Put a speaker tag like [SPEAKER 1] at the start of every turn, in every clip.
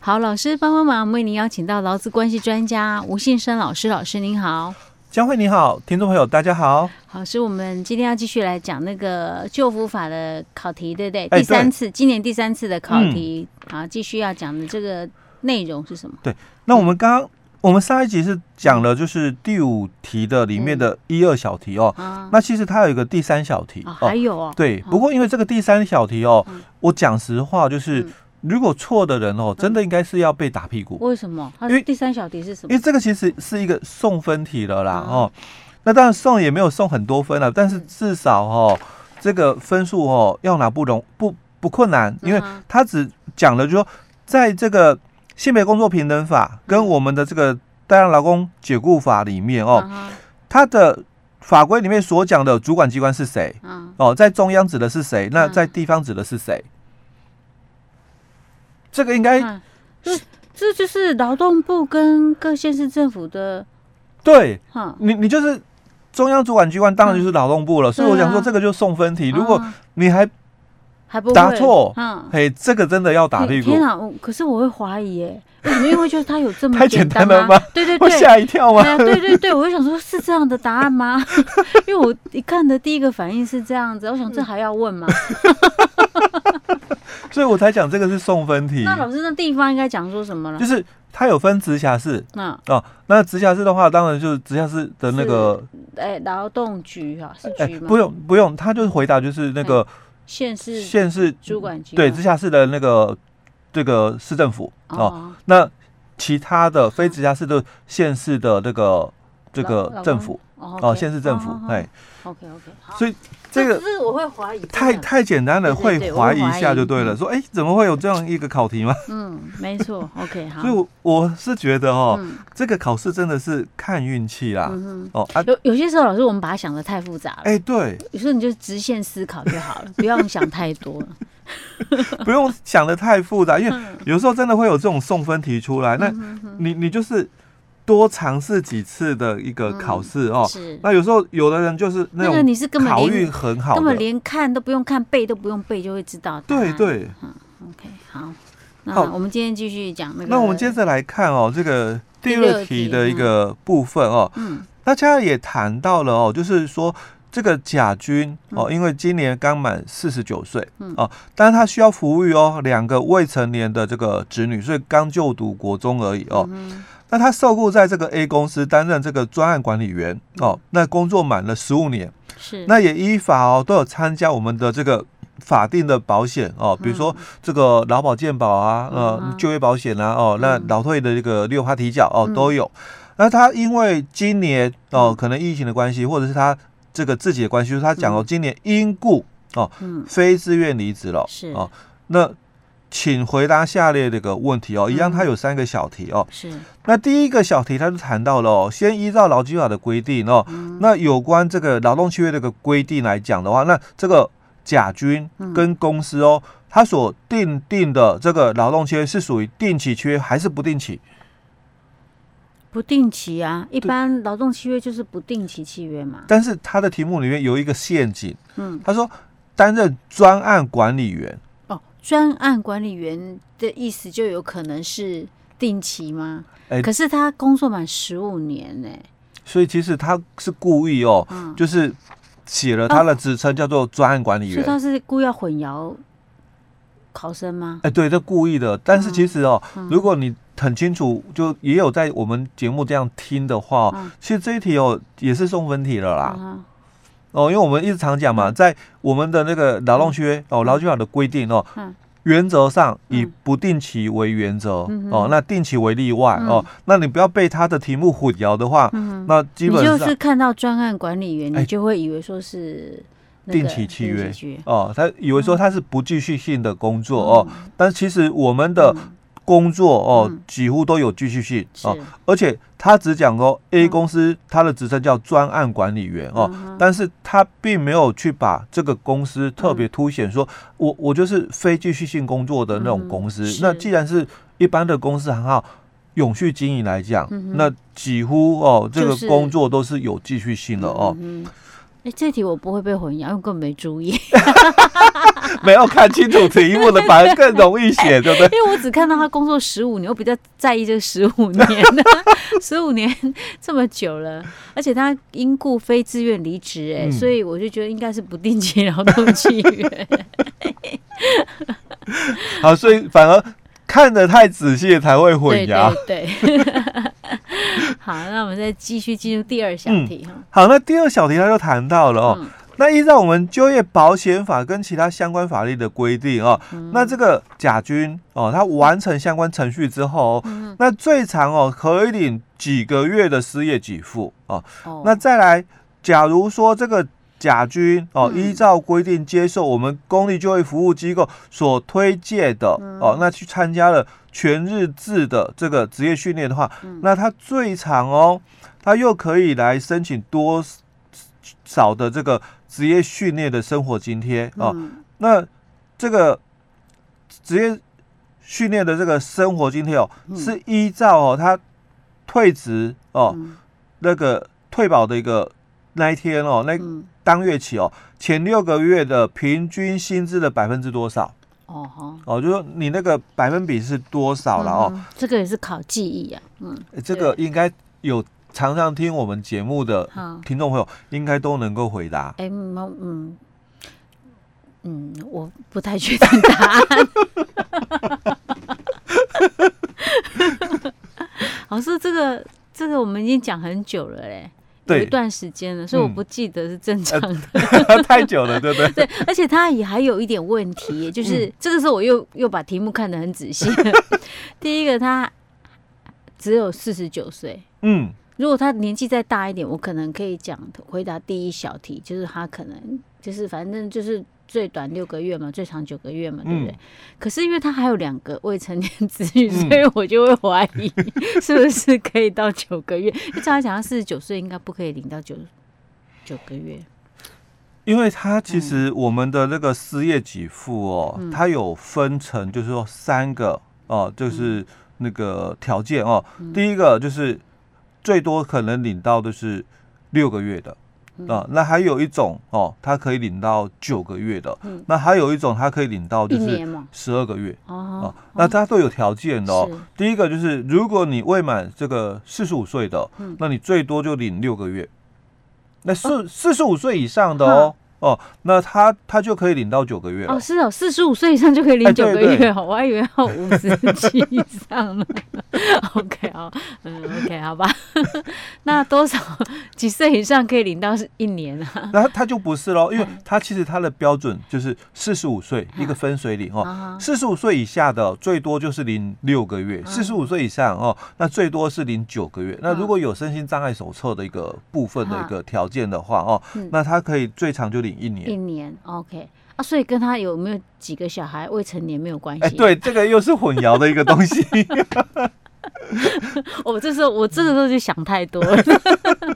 [SPEAKER 1] 好，老师帮帮忙，为您邀请到劳资关系专家吴信生老师，老师您好。
[SPEAKER 2] 江慧你好，听众朋友大家好。
[SPEAKER 1] 好，是我们今天要继续来讲那个旧服法的考题，对不对？第三次，今年第三次的考题，好，继续要讲的这个内容是什么？
[SPEAKER 2] 对，那我们刚刚我们上一集是讲了就是第五题的里面的一二小题哦，那其实它有一个第三小题，
[SPEAKER 1] 还有哦，
[SPEAKER 2] 对，不过因为这个第三小题哦，我讲实话就是。如果错的人哦，真的应该是要被打屁股。
[SPEAKER 1] 为什么？因为第三小题是什么？
[SPEAKER 2] 因为这个其实是一个送分题了啦哦。那当然送也没有送很多分了，但是至少哦，这个分数哦要拿不容不不困难，因为他只讲了就说，在这个性别工作平等法跟我们的这个代让劳工解雇法里面哦，他的法规里面所讲的主管机关是谁？哦，在中央指的是谁？那在地方指的是谁？这个应该，
[SPEAKER 1] 这这就是劳动部跟各县市政府的，
[SPEAKER 2] 对，你你就是中央主管机关，当然就是劳动部了。所以我想说，这个就送分题。如果你还
[SPEAKER 1] 还不
[SPEAKER 2] 答错，嗯，嘿，这个真的要打屁股。
[SPEAKER 1] 天哪，可是我会怀疑，耶，为什么？因为就是他有这么
[SPEAKER 2] 太简单了吗？
[SPEAKER 1] 对对对，
[SPEAKER 2] 会吓一跳吗？
[SPEAKER 1] 对对对，我就想说，是这样的答案吗？因为我一看的第一个反应是这样子，我想这还要问吗？
[SPEAKER 2] 所以我才讲这个是送分题。
[SPEAKER 1] 那老师，那地方应该讲说什么了？
[SPEAKER 2] 就是它有分直辖市，那哦，那直辖市的话，当然就是直辖市的那个，
[SPEAKER 1] 哎，劳动局哈，是局吗？
[SPEAKER 2] 不用不用，他就是回答就是那个
[SPEAKER 1] 县市
[SPEAKER 2] 县市
[SPEAKER 1] 主管机关，
[SPEAKER 2] 对，直辖市的那个这个市政府哦。那其他的非直辖市的县市的那个这个政府哦，县市政府哎。
[SPEAKER 1] OK OK，
[SPEAKER 2] 所以。这个
[SPEAKER 1] 是我会怀疑，
[SPEAKER 2] 太太简单了，会怀疑一下就对了。说，哎，怎么会有这样一个考题吗？
[SPEAKER 1] 嗯，没错。OK，好。
[SPEAKER 2] 所以我我是觉得哦，这个考试真的是看运气啦。哦啊，
[SPEAKER 1] 有有些时候老师我们把它想的太复杂了。
[SPEAKER 2] 哎，对。
[SPEAKER 1] 有时候你就直线思考就好了，不用想太多。
[SPEAKER 2] 不用想的太复杂，因为有时候真的会有这种送分题出来。那你你就是。多尝试几次的一个考试哦，是。那有时候有的人就是那种你是根本考运很好，
[SPEAKER 1] 根本连看都不用看，背都不用背就会知道。
[SPEAKER 2] 对对，
[SPEAKER 1] 嗯，OK，好。那我们今天继续讲那个。
[SPEAKER 2] 那我们接着来看哦，这个第二题的一个部分哦。嗯。大家也谈到了哦，就是说这个甲军哦，因为今年刚满四十九岁，嗯哦，但是他需要抚育哦两个未成年的这个子女，所以刚就读国中而已哦。那他受雇在这个 A 公司担任这个专案管理员哦，那工作满了十五年，是。那也依法哦都有参加我们的这个法定的保险哦，比如说这个劳保健保啊，呃就业保险啊哦，那劳退的这个六趴提缴哦都有。那他因为今年哦可能疫情的关系，或者是他这个自己的关系，就是他讲哦今年因故哦非自愿离职了，是。哦那。请回答下列这个问题哦，一样，它有三个小题哦。是。那第一个小题，它就谈到了哦，先依照劳基法的规定哦，那有关这个劳动契约这个规定来讲的话，那这个甲军跟公司哦，他所定定的这个劳动契约是属于定期契约还是不定期？
[SPEAKER 1] 不定期啊，一般劳动契约就是不定期契约嘛。
[SPEAKER 2] 但是他的题目里面有一个陷阱，嗯，他说担任专案管理员。
[SPEAKER 1] 专案管理员的意思就有可能是定期吗？欸、可是他工作满十五年呢、欸，
[SPEAKER 2] 所以其实他是故意哦，嗯、就是写了他的职称叫做专案管理员，
[SPEAKER 1] 所以他是故意要混淆考生吗？
[SPEAKER 2] 哎、欸，对，这故意的。但是其实哦，嗯、如果你很清楚，就也有在我们节目这样听的话，嗯、其实这一题哦也是送分题了啦。嗯哦，因为我们一直常讲嘛，在我们的那个劳动契约哦，劳基法的规定哦，原则上以不定期为原则哦，那定期为例外哦。那你不要被他的题目混淆的话，那基本上
[SPEAKER 1] 就是看到专案管理员，你就会以为说是
[SPEAKER 2] 定期契约哦，他以为说他是不继续性的工作哦，但其实我们的。工作哦，几乎都有继续性哦，而且他只讲哦，A 公司他的职称叫专案管理员哦，但是他并没有去把这个公司特别凸显，说我我就是非继续性工作的那种公司。那既然是一般的公司行号永续经营来讲，那几乎哦这个工作都是有继续性的哦。
[SPEAKER 1] 哎，这题我不会被混淆，因为根本没注意，
[SPEAKER 2] 没有看清楚题目的，反而更容易写，对不对？
[SPEAKER 1] 因为我只看到他工作十五年，我比较在意这十五年，十五年这么久了，而且他因故非自愿离职，哎、嗯，所以我就觉得应该是不定期劳动契约。
[SPEAKER 2] 好，所以反而。看得太仔细才会混淆。
[SPEAKER 1] 对，对，对，好，那我们再继续进入第二小题哈、
[SPEAKER 2] 嗯。好，那第二小题他就谈到了哦、嗯，那依照我们就业保险法跟其他相关法律的规定哦、嗯，那这个甲军哦，他完成相关程序之后，嗯、那最长哦可以领几个月的失业给付哦，哦。那再来，假如说这个。甲军哦，依照规定接受我们公立就业服务机构所推荐的哦，那去参加了全日制的这个职业训练的话，那他最长哦，他又可以来申请多少的这个职业训练的生活津贴哦。那这个职业训练的这个生活津贴哦，是依照哦他退职哦那个退保的一个那一天哦那。当月起哦，前六个月的平均薪资的百分之多少？哦哦，就说你那个百分比是多少了哦、嗯？
[SPEAKER 1] 这个也是考记忆啊。嗯，
[SPEAKER 2] 这个应该有常常听我们节目的听众朋友应该都能够回答。
[SPEAKER 1] 哎，嗯嗯，我不太确定答案。老师，这个这个我们已经讲很久了嘞。有一段时间了，所以我不记得是正常的，
[SPEAKER 2] 嗯呃、太久了，对不对？
[SPEAKER 1] 对，而且他也还有一点问题，就是、嗯、这个时候我又又把题目看得很仔细。第一个，他只有四十九岁，嗯，如果他年纪再大一点，我可能可以讲回答第一小题，就是他可能就是反正就是。最短六个月嘛，最长九个月嘛，对不对？嗯、可是因为他还有两个未成年子女，所以我就会怀疑是不是可以到九个月。照他讲，他四十九岁应该不可以领到九九个月。
[SPEAKER 2] 因为他其实我们的那个失业给付哦，嗯、它有分成，就是说三个哦，就是那个条件哦、嗯。第一个就是最多可能领到的是六个月的。啊，那还有一种哦，他可以领到九个月的，嗯、那还有一种他可以领到就是十二个月哦，那他都有条件的哦。第一个就是如果你未满这个四十五岁的、嗯，那你最多就领六个月。那四四十五岁以上的哦。哦，那他他就可以领到九个月了。
[SPEAKER 1] 哦，是哦，四十五岁以上就可以领九个月，欸、对对对，我还以为要五十岁以上呢。OK 好，嗯，OK 好吧。那多少几岁以上可以领到是一年啊？
[SPEAKER 2] 那他就不是喽，因为他其实他的标准就是四十五岁一个分水岭哦。四十五岁以下的最多就是领六个月，四十五岁以上哦，那最多是领九个月。那如果有身心障碍手册的一个部分的一个条件的话哦，那他可以最长就领。一年，
[SPEAKER 1] 一年，OK 啊，所以跟他有没有几个小孩未成年没有关系。
[SPEAKER 2] 哎，对，这个又是混淆的一个东西。
[SPEAKER 1] 我这时候，我这个时候就想太多了。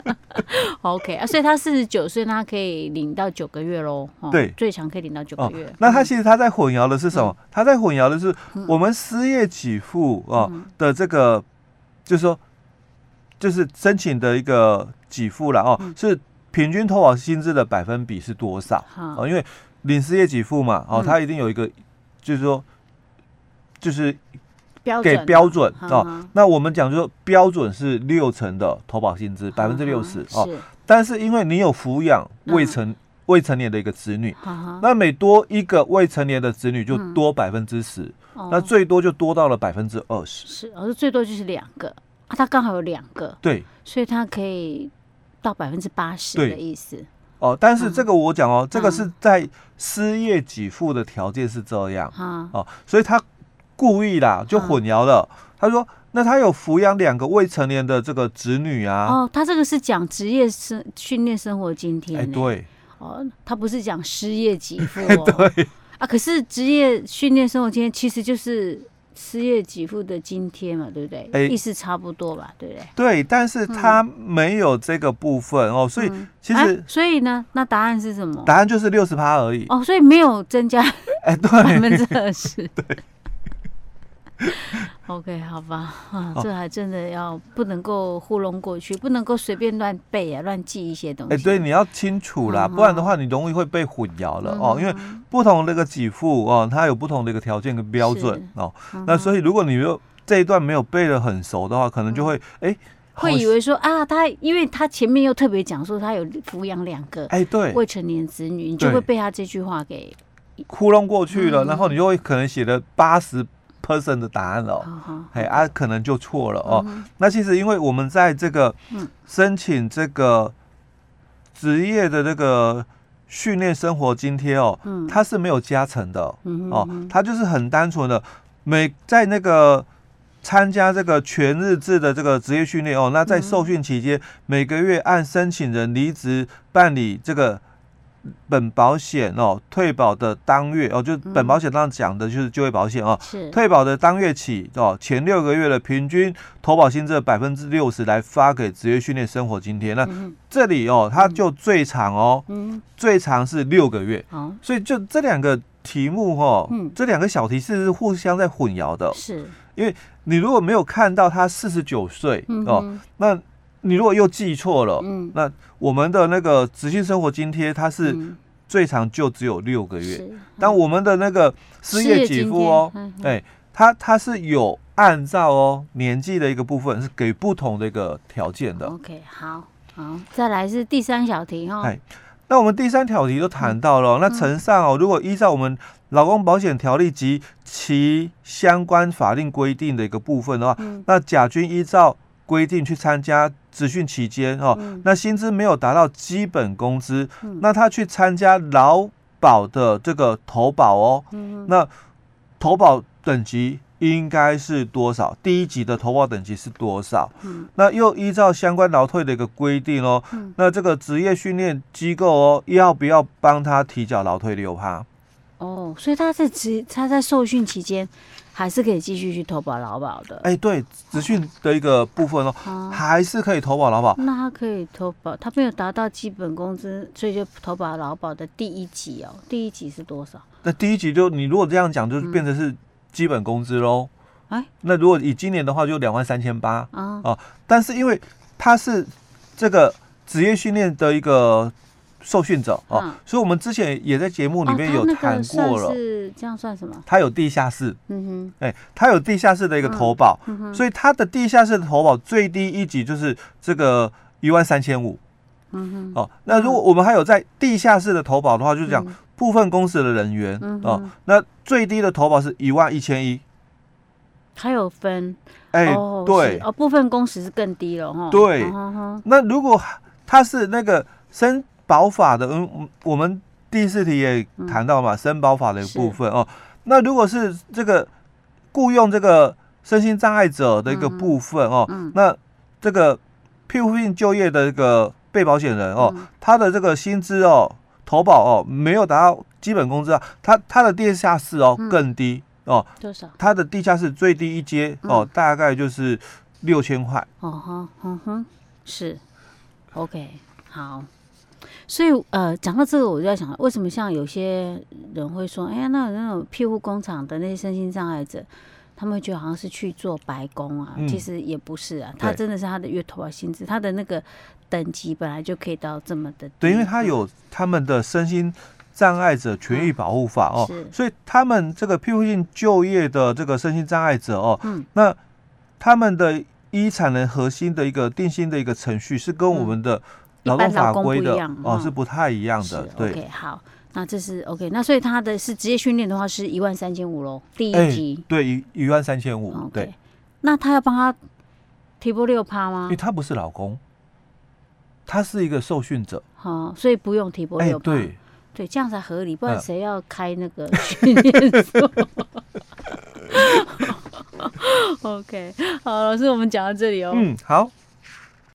[SPEAKER 1] OK 啊，所以他四十九岁，那他可以领到九个月喽。对，最长可以领到九个月。哦。
[SPEAKER 2] 那他其实他在混淆的是什么？嗯、他在混淆的是我们失业给付啊的这个，嗯、就是说，就是申请的一个给付了哦，嗯、是。平均投保薪资的百分比是多少？哦，因为领失业给付嘛，哦，他一定有一个，就是说，就是给标准哦。那我们讲，就说标准是六成的投保薪资，百分之六十哦。但是因为你有抚养未成未成年的一个子女，那每多一个未成年的子女就多百分之十，那最多就多到了百分之二十。
[SPEAKER 1] 是，而是最多就是两个。啊，他刚好有两个，
[SPEAKER 2] 对，
[SPEAKER 1] 所以他可以。到百分之八十的意思。
[SPEAKER 2] 哦，但是这个我讲哦、嗯，这个是在失业给付的条件是这样、嗯、哦，所以他故意啦，就混淆了。嗯、他说，那他有抚养两个未成年的这个子女啊？
[SPEAKER 1] 哦，他这个是讲职业生训练生活津贴。哎，
[SPEAKER 2] 对，
[SPEAKER 1] 哦，他不是讲失业给付哦。对啊，可是职业训练生活津贴其实就是。失业给付的津贴嘛，对不对？欸，意思差不多吧，对不对？
[SPEAKER 2] 对，但是他没有这个部分哦，所以其实，
[SPEAKER 1] 啊，所以呢，那答案是什么？
[SPEAKER 2] 答案就是六十趴而已
[SPEAKER 1] 哦，所以没有增加，哎，对，百分之二十，
[SPEAKER 2] 对。
[SPEAKER 1] OK，好吧，啊，这还真的要不能够糊弄过去，不能够随便乱背啊，乱记一些东西。哎，
[SPEAKER 2] 对，你要清楚啦，不然的话你容易会被混淆了哦。因为不同的一个给付哦，它有不同的一个条件跟标准哦。那所以如果你有这一段没有背的很熟的话，可能就会哎。
[SPEAKER 1] 会以为说啊，他因为他前面又特别讲说他有抚养两个哎，对未成年子女，你就会被他这句话给
[SPEAKER 2] 糊弄过去了，然后你就会可能写的八十 percent 的答案了，哎啊，可能就错了哦。那其实因为我们在这个申请这个职业的这个训练生活津贴哦，它是没有加成的哦，它就是很单纯的每在那个。参加这个全日制的这个职业训练哦，那在受训期间，每个月按申请人离职办理这个本保险哦，退保的当月哦，就本保险上讲的就是就业保险哦，是。退保的当月起哦，前六个月的平均投保薪资的百分之六十来发给职业训练生活津贴。那这里哦，它就最长哦，最长是六个月，所以就这两个题目哦，这两个小题是互相在混淆的，是。因为。你如果没有看到他四十九岁哦，那你如果又记错了，嗯，那我们的那个职训生活津贴它是最长就只有六个月，但我们的那个失业给付哦，哎，它它是有按照哦年纪的一个部分是给不同的一个条件的。
[SPEAKER 1] OK，好，好，再来是第三小题哈。哎，
[SPEAKER 2] 那我们第三条题都谈到了，那承上哦，如果依照我们。劳工保险条例及其相关法令规定的一个部分的话，嗯、那甲军依照规定去参加职训期间哦，嗯、那薪资没有达到基本工资，嗯、那他去参加劳保的这个投保哦，嗯、那投保等级应该是多少？第一级的投保等级是多少？嗯、那又依照相关劳退的一个规定哦，嗯、那这个职业训练机构哦，要不要帮他提缴劳退六趴？
[SPEAKER 1] 哦，所以他在职他在受训期间还是可以继续去投保劳保的。
[SPEAKER 2] 哎、欸，对，职训的一个部分哦，啊、还是可以投保劳保。
[SPEAKER 1] 那他可以投保，他没有达到基本工资，所以就投保劳保的第一级哦。第一级是多少？
[SPEAKER 2] 那第一级就你如果这样讲，就变成是基本工资喽。哎、嗯，那如果以今年的话，就两万三千八啊。哦，但是因为他是这个职业训练的一个。受训者哦，所以我们之前也在节目里面有谈过了。
[SPEAKER 1] 是这样算什么？
[SPEAKER 2] 他有地下室，嗯哼，哎，他有地下室的一个投保，所以他的地下室的投保最低一级就是这个一万三千五，嗯哼，哦，那如果我们还有在地下室的投保的话，就是讲部分公司的人员哦，那最低的投保是一万一千一，
[SPEAKER 1] 还有分，哎，对，哦，部分工时是更低了哈，
[SPEAKER 2] 对，那如果他是那个生保法的，嗯，我们第四题也谈到嘛，身保法的一部分哦。那如果是这个雇佣这个身心障碍者的一个部分哦，那这个庇护性就业的一个被保险人哦，他的这个薪资哦，投保哦，没有达到基本工资啊，他他的地下室哦更低哦，多少？他的地下室最低一阶哦，大概就是六千块。哦哈，嗯哼，
[SPEAKER 1] 是，OK，好。所以，呃，讲到这个，我就在想，为什么像有些人会说，哎呀，那那种庇护工厂的那些身心障碍者，他们会觉得好像是去做白工啊，嗯、其实也不是啊，他真的是他的月头啊薪资，他的那个等级本来就可以到这么的低。
[SPEAKER 2] 对，因为他有他们的身心障碍者权益保护法哦，嗯、所以他们这个庇护性就业的这个身心障碍者哦，嗯，那他们的遗产能核心的一个定性的一个程序是跟我们的、嗯。劳动法规的哦，是不太一样的，对。
[SPEAKER 1] OK，好，那这是 OK，那所以他的是职业训练的话是一万三千五喽，第一级。
[SPEAKER 2] 对，一一万三千五，对。
[SPEAKER 1] 那他要帮他提拨六趴吗？
[SPEAKER 2] 因为他不是老公，他是一个受训者，
[SPEAKER 1] 好，所以不用提拨六趴。对，对，这样才合理，不然谁要开那个训练所？OK，好，老师，我们讲到这里哦。
[SPEAKER 2] 嗯，好。